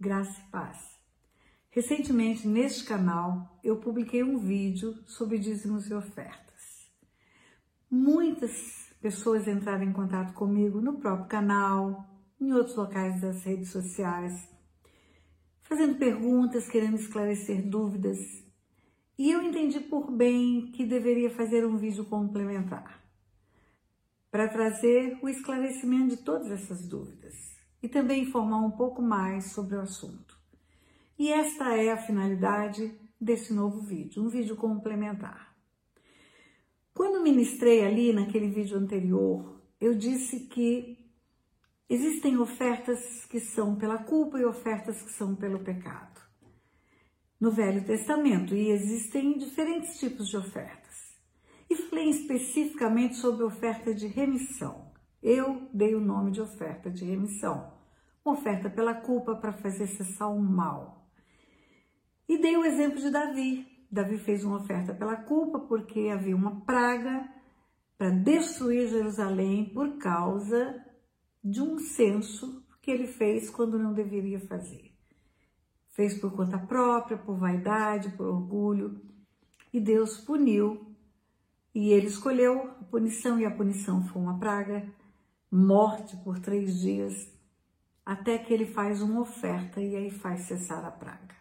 graça e paz. Recentemente, neste canal, eu publiquei um vídeo sobre dízimos e ofertas. Muitas pessoas entraram em contato comigo no próprio canal, em outros locais das redes sociais, fazendo perguntas, querendo esclarecer dúvidas. E eu entendi por bem que deveria fazer um vídeo complementar para trazer o esclarecimento de todas essas dúvidas e também informar um pouco mais sobre o assunto. E esta é a finalidade desse novo vídeo, um vídeo complementar. Quando ministrei ali naquele vídeo anterior, eu disse que existem ofertas que são pela culpa e ofertas que são pelo pecado. No Velho Testamento, e existem diferentes tipos de ofertas. E falei especificamente sobre oferta de remissão. Eu dei o nome de oferta de remissão, uma oferta pela culpa para fazer cessar o mal. E dei o exemplo de Davi. Davi fez uma oferta pela culpa porque havia uma praga para destruir Jerusalém por causa de um censo que ele fez quando não deveria fazer. Fez por conta própria, por vaidade, por orgulho, e Deus puniu. E ele escolheu a punição, e a punição foi uma praga morte por três dias, até que ele faz uma oferta e aí faz cessar a praga.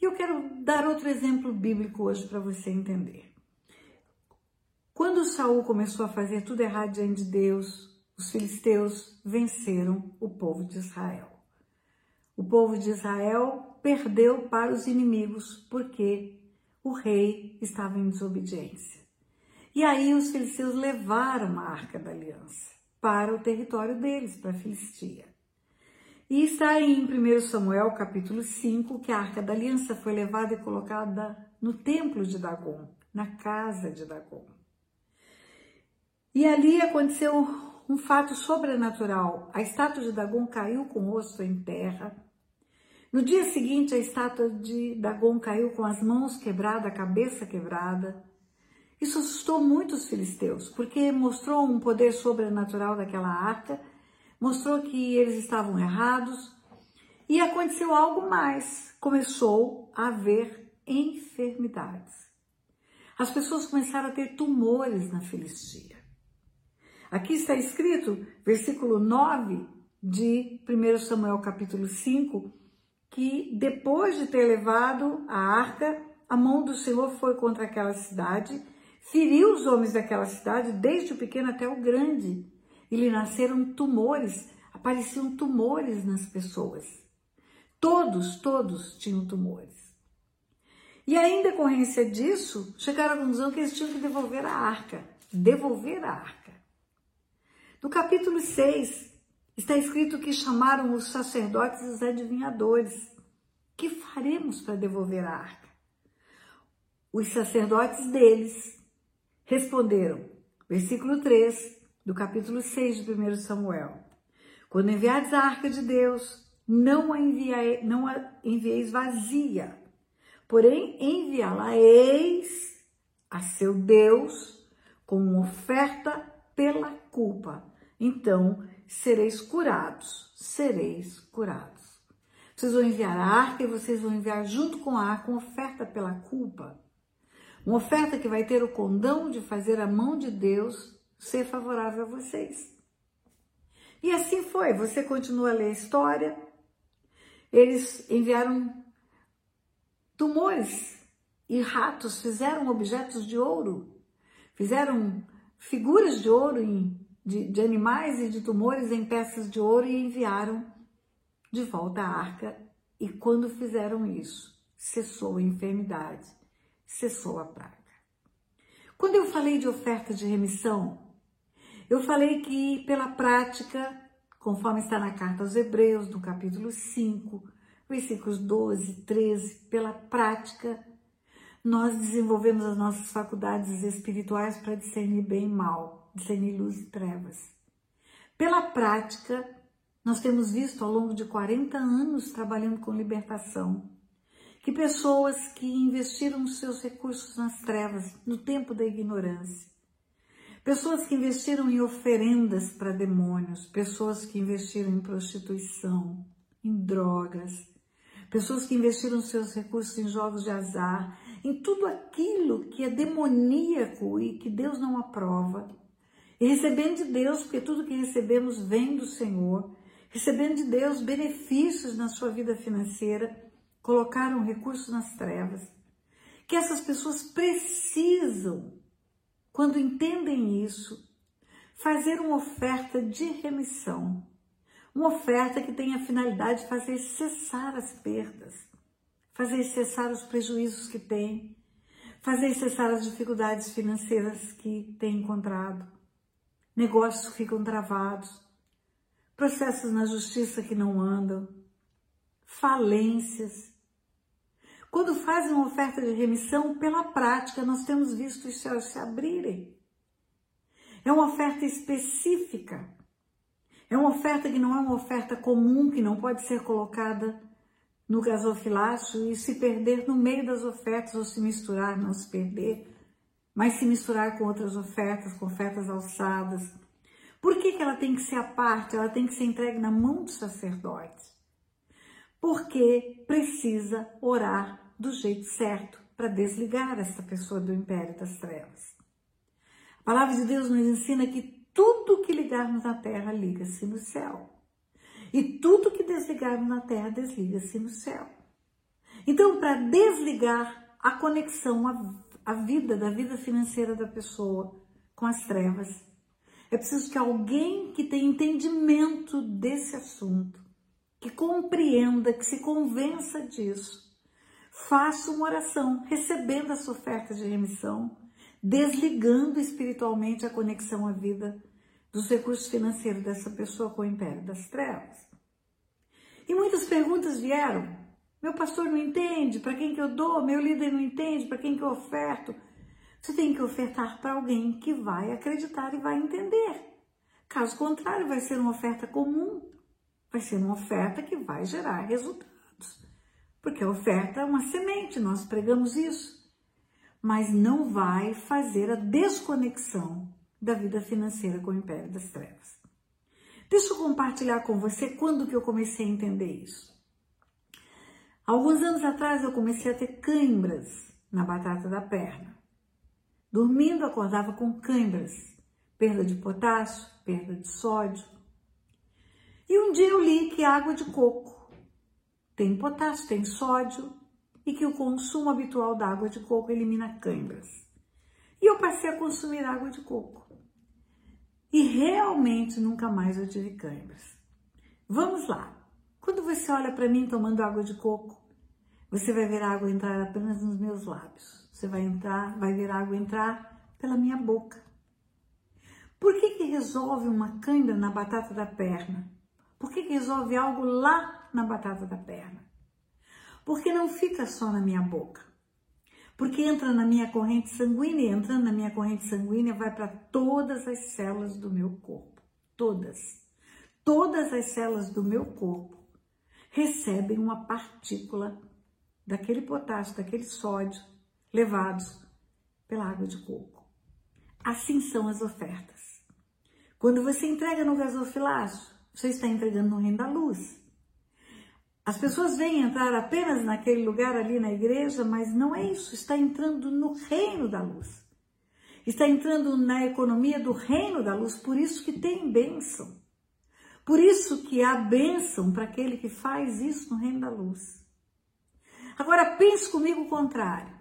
E eu quero dar outro exemplo bíblico hoje para você entender. Quando Saul começou a fazer tudo errado diante de Deus, os filisteus venceram o povo de Israel. O povo de Israel perdeu para os inimigos porque o rei estava em desobediência. E aí os filisteus levaram a arca da aliança para o território deles, para a Filistia. E está em 1 Samuel capítulo 5 que a Arca da Aliança foi levada e colocada no templo de Dagon, na casa de Dagon. E ali aconteceu um fato sobrenatural. A estátua de Dagon caiu com o rosto em terra. No dia seguinte, a estátua de Dagon caiu com as mãos quebradas, a cabeça quebrada. Isso assustou muito os filisteus, porque mostrou um poder sobrenatural daquela arca, mostrou que eles estavam errados e aconteceu algo mais. Começou a haver enfermidades. As pessoas começaram a ter tumores na Filistia. Aqui está escrito, versículo 9 de 1 Samuel capítulo 5, que depois de ter levado a arca, a mão do Senhor foi contra aquela cidade feriu os homens daquela cidade, desde o pequeno até o grande, e lhe nasceram tumores, apareciam tumores nas pessoas. Todos, todos tinham tumores. E em decorrência disso, chegaram à conclusão que eles tinham que devolver a arca. Devolver a arca. No capítulo 6, está escrito que chamaram os sacerdotes e os adivinhadores. Que faremos para devolver a arca? Os sacerdotes deles Responderam, versículo 3 do capítulo 6 de 1 Samuel: Quando enviares a arca de Deus, não a, enviai, não a envieis vazia, porém enviá-la-eis a seu Deus como oferta pela culpa. Então sereis curados, sereis curados. Vocês vão enviar a arca e vocês vão enviar junto com a arca uma oferta pela culpa. Uma oferta que vai ter o condão de fazer a mão de Deus ser favorável a vocês. E assim foi. Você continua a ler a história. Eles enviaram tumores e ratos, fizeram objetos de ouro, fizeram figuras de ouro em, de, de animais e de tumores em peças de ouro e enviaram de volta à arca. E quando fizeram isso, cessou a enfermidade cessou a praga. Quando eu falei de oferta de remissão, eu falei que pela prática, conforme está na carta aos Hebreus, no capítulo 5, versículos 12, 13, pela prática, nós desenvolvemos as nossas faculdades espirituais para discernir bem e mal, discernir luz e trevas. Pela prática, nós temos visto ao longo de 40 anos trabalhando com libertação, que pessoas que investiram seus recursos nas trevas, no tempo da ignorância, pessoas que investiram em oferendas para demônios, pessoas que investiram em prostituição, em drogas, pessoas que investiram seus recursos em jogos de azar, em tudo aquilo que é demoníaco e que Deus não aprova, e recebendo de Deus, porque tudo que recebemos vem do Senhor, recebendo de Deus benefícios na sua vida financeira, colocaram recursos nas trevas. Que essas pessoas precisam, quando entendem isso, fazer uma oferta de remissão, uma oferta que tenha a finalidade de fazer cessar as perdas, fazer cessar os prejuízos que tem, fazer cessar as dificuldades financeiras que tem encontrado, negócios que ficam travados, processos na justiça que não andam, falências. Quando fazem uma oferta de remissão, pela prática, nós temos visto os céus se abrirem. É uma oferta específica. É uma oferta que não é uma oferta comum, que não pode ser colocada no gasofilácio e se perder no meio das ofertas ou se misturar, não se perder, mas se misturar com outras ofertas, com ofertas alçadas. Por que, que ela tem que ser a parte? Ela tem que ser entregue na mão dos sacerdotes. Porque precisa orar do jeito certo para desligar essa pessoa do império das trevas. A palavra de Deus nos ensina que tudo que ligarmos na terra liga-se no céu. E tudo que desligarmos na terra desliga-se no céu. Então, para desligar a conexão, a, a vida, da vida financeira da pessoa com as trevas, é preciso que alguém que tenha entendimento desse assunto, que compreenda, que se convença disso, faça uma oração, recebendo essa oferta de remissão, desligando espiritualmente a conexão à vida dos recursos financeiros dessa pessoa com o império das trevas. E muitas perguntas vieram. Meu pastor não entende, para quem que eu dou? Meu líder não entende, para quem que eu oferto? Você tem que ofertar para alguém que vai acreditar e vai entender. Caso contrário, vai ser uma oferta comum, vai ser uma oferta que vai gerar resultados. Porque a oferta é uma semente, nós pregamos isso mas não vai fazer a desconexão da vida financeira com o império das trevas. Deixa eu compartilhar com você quando que eu comecei a entender isso. Alguns anos atrás eu comecei a ter câimbras na batata da perna. Dormindo, acordava com câimbras, perda de potássio, perda de sódio. E um dia eu li que água de coco tem potássio, tem sódio, e que o consumo habitual da água de coco elimina câimbras. E eu passei a consumir água de coco. E realmente nunca mais eu tive câimbras. Vamos lá. Quando você olha para mim tomando água de coco, você vai ver a água entrar apenas nos meus lábios. Você vai entrar, vai ver a água entrar pela minha boca. Por que, que resolve uma câimbra na batata da perna? Por que, que resolve algo lá na batata da perna? Porque não fica só na minha boca. Porque entra na minha corrente sanguínea, entrando na minha corrente sanguínea vai para todas as células do meu corpo. Todas. Todas as células do meu corpo recebem uma partícula daquele potássio, daquele sódio, levados pela água de coco. Assim são as ofertas. Quando você entrega no gasofilácio, você está entregando no reino da luz. As pessoas vêm entrar apenas naquele lugar ali na igreja, mas não é isso, está entrando no reino da luz. Está entrando na economia do reino da luz, por isso que tem bênção. Por isso que há bênção para aquele que faz isso no reino da luz. Agora pense comigo o contrário.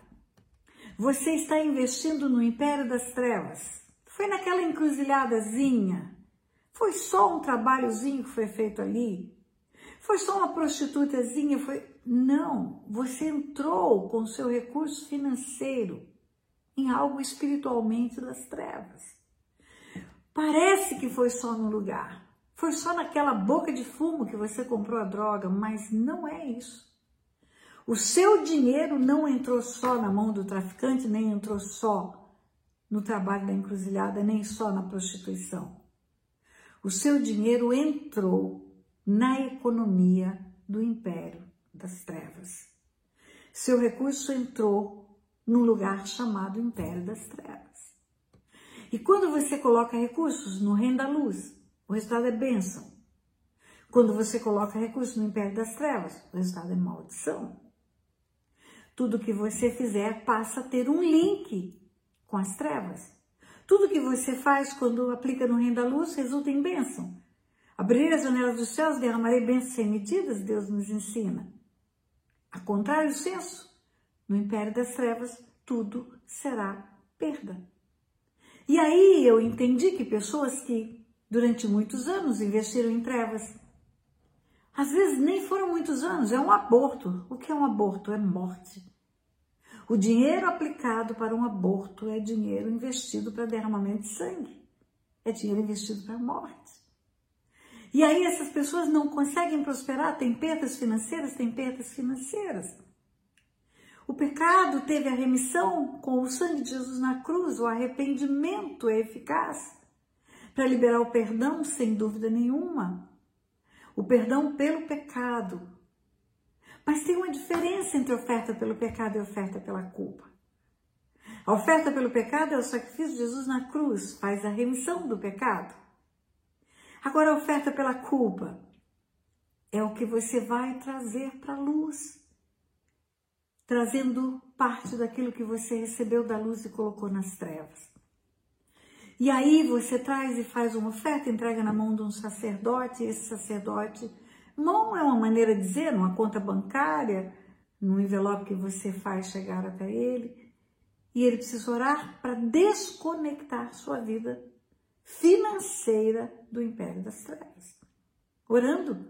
Você está investindo no império das trevas. Foi naquela encruzilhadazinha. Foi só um trabalhozinho que foi feito ali. Foi só uma prostitutazinha? Foi. Não, você entrou com seu recurso financeiro em algo espiritualmente das trevas. Parece que foi só no lugar, foi só naquela boca de fumo que você comprou a droga, mas não é isso. O seu dinheiro não entrou só na mão do traficante, nem entrou só no trabalho da encruzilhada, nem só na prostituição. O seu dinheiro entrou na economia do império das trevas. Seu recurso entrou num lugar chamado império das trevas. E quando você coloca recursos no reino da luz, o resultado é bênção. Quando você coloca recursos no império das trevas, o resultado é maldição. Tudo que você fizer passa a ter um link com as trevas. Tudo que você faz quando aplica no reino da luz resulta em bênção. Abrir as janelas dos céus, derramarei bênçãos sem medidas, Deus nos ensina. A contrário senso, no império das trevas, tudo será perda. E aí eu entendi que pessoas que durante muitos anos investiram em trevas, às vezes nem foram muitos anos, é um aborto. O que é um aborto? É morte. O dinheiro aplicado para um aborto é dinheiro investido para derramamento de sangue. É dinheiro investido para morte. E aí essas pessoas não conseguem prosperar, tem perdas financeiras, tem perdas financeiras. O pecado teve a remissão com o sangue de Jesus na cruz, o arrependimento é eficaz para liberar o perdão, sem dúvida nenhuma. O perdão pelo pecado. Mas tem uma diferença entre oferta pelo pecado e oferta pela culpa. A oferta pelo pecado é o sacrifício de Jesus na cruz, faz a remissão do pecado. Agora, a oferta pela culpa é o que você vai trazer para a luz, trazendo parte daquilo que você recebeu da luz e colocou nas trevas. E aí você traz e faz uma oferta, entrega na mão de um sacerdote, e esse sacerdote, mão é uma maneira de dizer, numa conta bancária, num envelope que você faz chegar até ele, e ele precisa orar para desconectar sua vida financeira do império das trevas. Orando,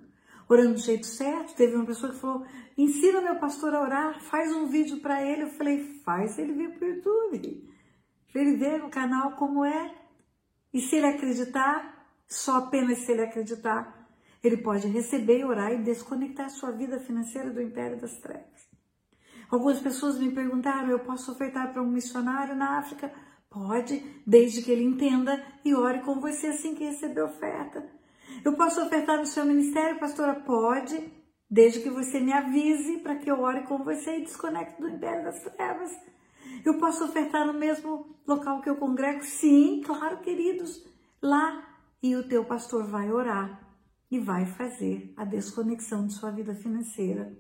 orando do jeito certo. Teve uma pessoa que falou: ensina meu pastor a orar, faz um vídeo para ele. Eu falei: faz ele vir para o YouTube, para ele ver no canal como é. E se ele acreditar, só apenas se ele acreditar, ele pode receber, orar e desconectar sua vida financeira do império das trevas. Algumas pessoas me perguntaram: eu posso ofertar para um missionário na África? Pode, desde que ele entenda e ore com você assim que receber oferta. Eu posso ofertar no seu ministério, pastora? Pode, desde que você me avise para que eu ore com você e desconecte do império das trevas. Eu posso ofertar no mesmo local que eu congrego? Sim, claro, queridos. Lá e o teu pastor vai orar e vai fazer a desconexão de sua vida financeira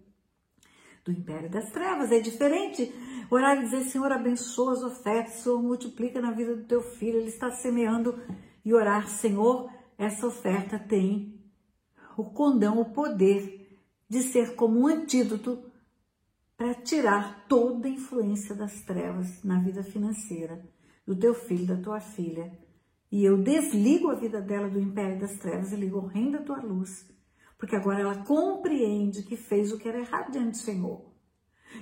do império das trevas. É diferente orar e dizer, Senhor, abençoa as ofertas, Senhor, multiplica na vida do teu filho, ele está semeando, e orar, Senhor, essa oferta tem o condão, o poder de ser como um antídoto para tirar toda a influência das trevas na vida financeira do teu filho, da tua filha. E eu desligo a vida dela do império das trevas e ligo o reino da tua luz porque agora ela compreende que fez o que era errado diante do Senhor.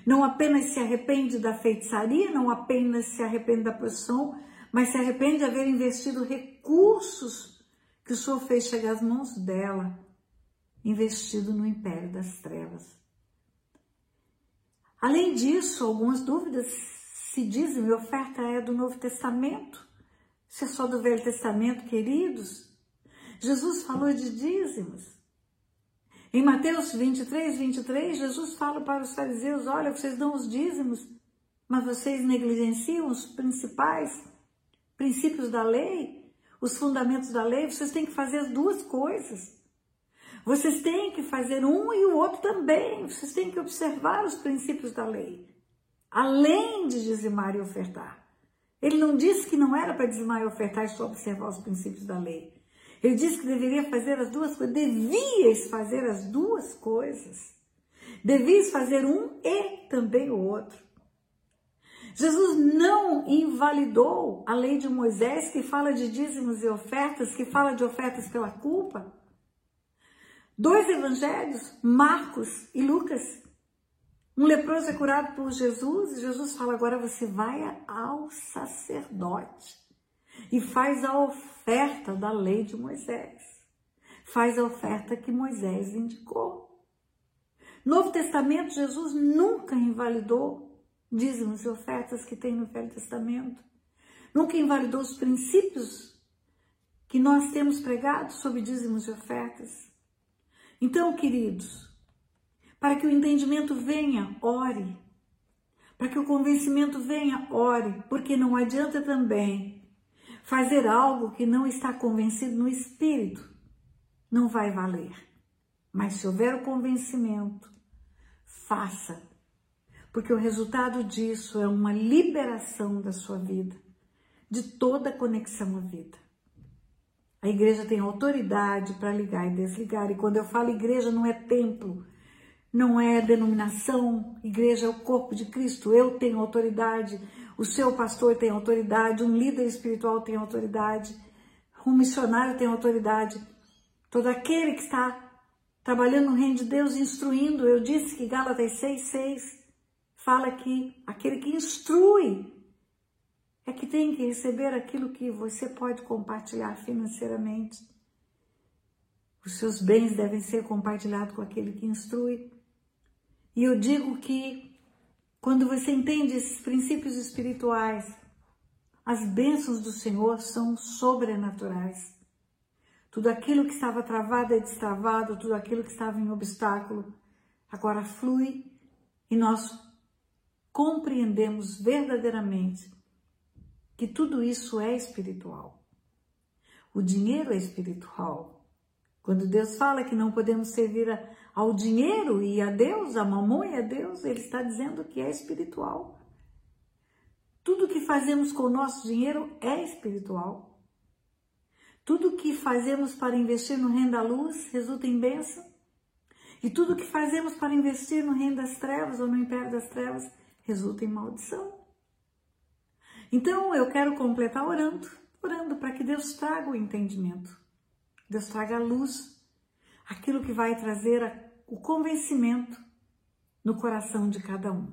Não apenas se arrepende da feitiçaria, não apenas se arrepende da posição, mas se arrepende de haver investido recursos que o Senhor fez chegar às mãos dela, investido no império das trevas. Além disso, algumas dúvidas se dizem, minha oferta é do Novo Testamento, se é só do Velho Testamento, queridos. Jesus falou de dízimos. Em Mateus 23, 23, Jesus fala para os fariseus: Olha, vocês dão os dízimos, mas vocês negligenciam os principais princípios da lei, os fundamentos da lei. Vocês têm que fazer as duas coisas. Vocês têm que fazer um e o outro também. Vocês têm que observar os princípios da lei, além de dizimar e ofertar. Ele não disse que não era para dizimar e ofertar e só observar os princípios da lei. Ele disse que deveria fazer as duas coisas. Devias fazer as duas coisas. Devias fazer um e também o outro. Jesus não invalidou a lei de Moisés, que fala de dízimos e ofertas, que fala de ofertas pela culpa. Dois evangelhos, Marcos e Lucas. Um leproso é curado por Jesus e Jesus fala: agora você vai ao sacerdote e faz a oferta da lei de Moisés. Faz a oferta que Moisés indicou. Novo Testamento, Jesus nunca invalidou dízimos e ofertas que tem no Velho Testamento. Nunca invalidou os princípios que nós temos pregado sobre dízimos e ofertas. Então, queridos, para que o entendimento venha, ore. Para que o convencimento venha, ore, porque não adianta também Fazer algo que não está convencido no espírito não vai valer. Mas se houver o convencimento, faça, porque o resultado disso é uma liberação da sua vida, de toda conexão à vida. A igreja tem autoridade para ligar e desligar, e quando eu falo igreja, não é templo, não é denominação, igreja é o corpo de Cristo, eu tenho autoridade, o seu pastor tem autoridade, um líder espiritual tem autoridade, um missionário tem autoridade, todo aquele que está trabalhando no reino de Deus, instruindo. Eu disse que Gálatas 6,6 fala que aquele que instrui é que tem que receber aquilo que você pode compartilhar financeiramente. Os seus bens devem ser compartilhados com aquele que instrui. E eu digo que quando você entende esses princípios espirituais, as bênçãos do Senhor são sobrenaturais. Tudo aquilo que estava travado é destravado, tudo aquilo que estava em obstáculo agora flui e nós compreendemos verdadeiramente que tudo isso é espiritual. O dinheiro é espiritual. Quando Deus fala que não podemos servir ao dinheiro e a Deus, a mamão e a Deus, Ele está dizendo que é espiritual. Tudo que fazemos com o nosso dinheiro é espiritual. Tudo que fazemos para investir no reino da luz resulta em bênção. E tudo que fazemos para investir no reino das trevas ou no império das trevas resulta em maldição. Então eu quero completar orando, orando para que Deus traga o entendimento, Deus traga a luz, aquilo que vai trazer o convencimento no coração de cada um.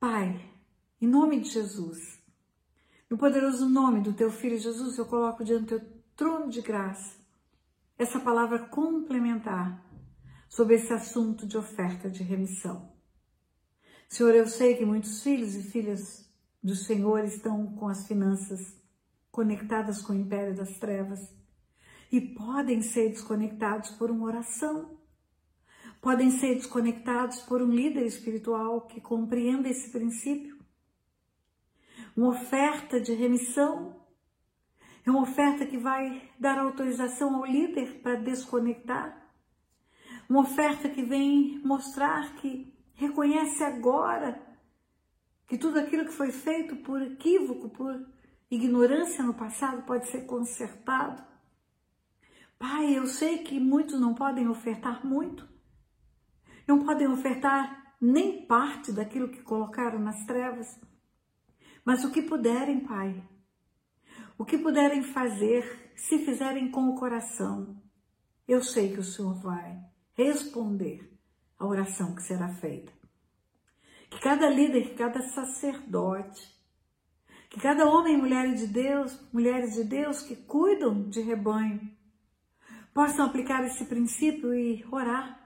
Pai, em nome de Jesus, no poderoso nome do teu filho Jesus, eu coloco diante do teu trono de graça essa palavra complementar sobre esse assunto de oferta de remissão. Senhor, eu sei que muitos filhos e filhas do Senhor estão com as finanças conectadas com o império das trevas e podem ser desconectados por uma oração, podem ser desconectados por um líder espiritual que compreenda esse princípio. Uma oferta de remissão, é uma oferta que vai dar autorização ao líder para desconectar, uma oferta que vem mostrar que reconhece agora que tudo aquilo que foi feito por equívoco, por ignorância no passado pode ser consertado. Pai, eu sei que muitos não podem ofertar muito, não podem ofertar nem parte daquilo que colocaram nas trevas, mas o que puderem, Pai, o que puderem fazer, se fizerem com o coração, eu sei que o Senhor vai responder à oração que será feita. Que cada líder, que cada sacerdote, que cada homem e mulher de Deus, mulheres de Deus que cuidam de rebanho, possam aplicar esse princípio e orar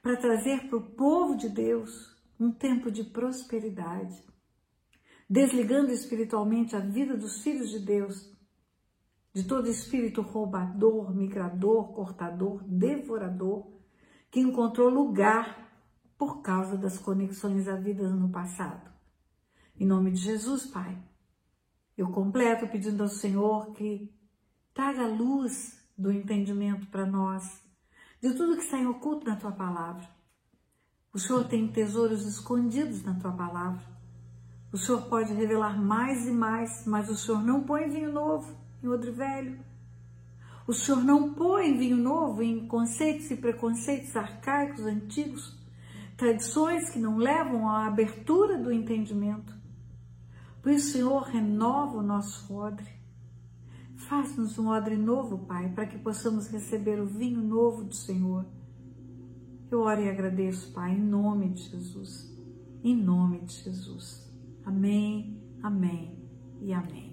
para trazer para o povo de Deus um tempo de prosperidade, desligando espiritualmente a vida dos filhos de Deus de todo espírito roubador, migrador, cortador, devorador, que encontrou lugar por causa das conexões à vida no passado. Em nome de Jesus, Pai, eu completo pedindo ao Senhor que traga luz do entendimento para nós, de tudo que está em oculto na Tua palavra. O Senhor tem tesouros escondidos na Tua palavra. O Senhor pode revelar mais e mais, mas o Senhor não põe vinho novo em odre velho. O Senhor não põe vinho novo em conceitos e preconceitos arcaicos, antigos, tradições que não levam à abertura do entendimento. Por isso, Senhor, renova o nosso odre. Faz-nos um odre novo, Pai, para que possamos receber o vinho novo do Senhor. Eu oro e agradeço, Pai, em nome de Jesus. Em nome de Jesus. Amém, amém e amém.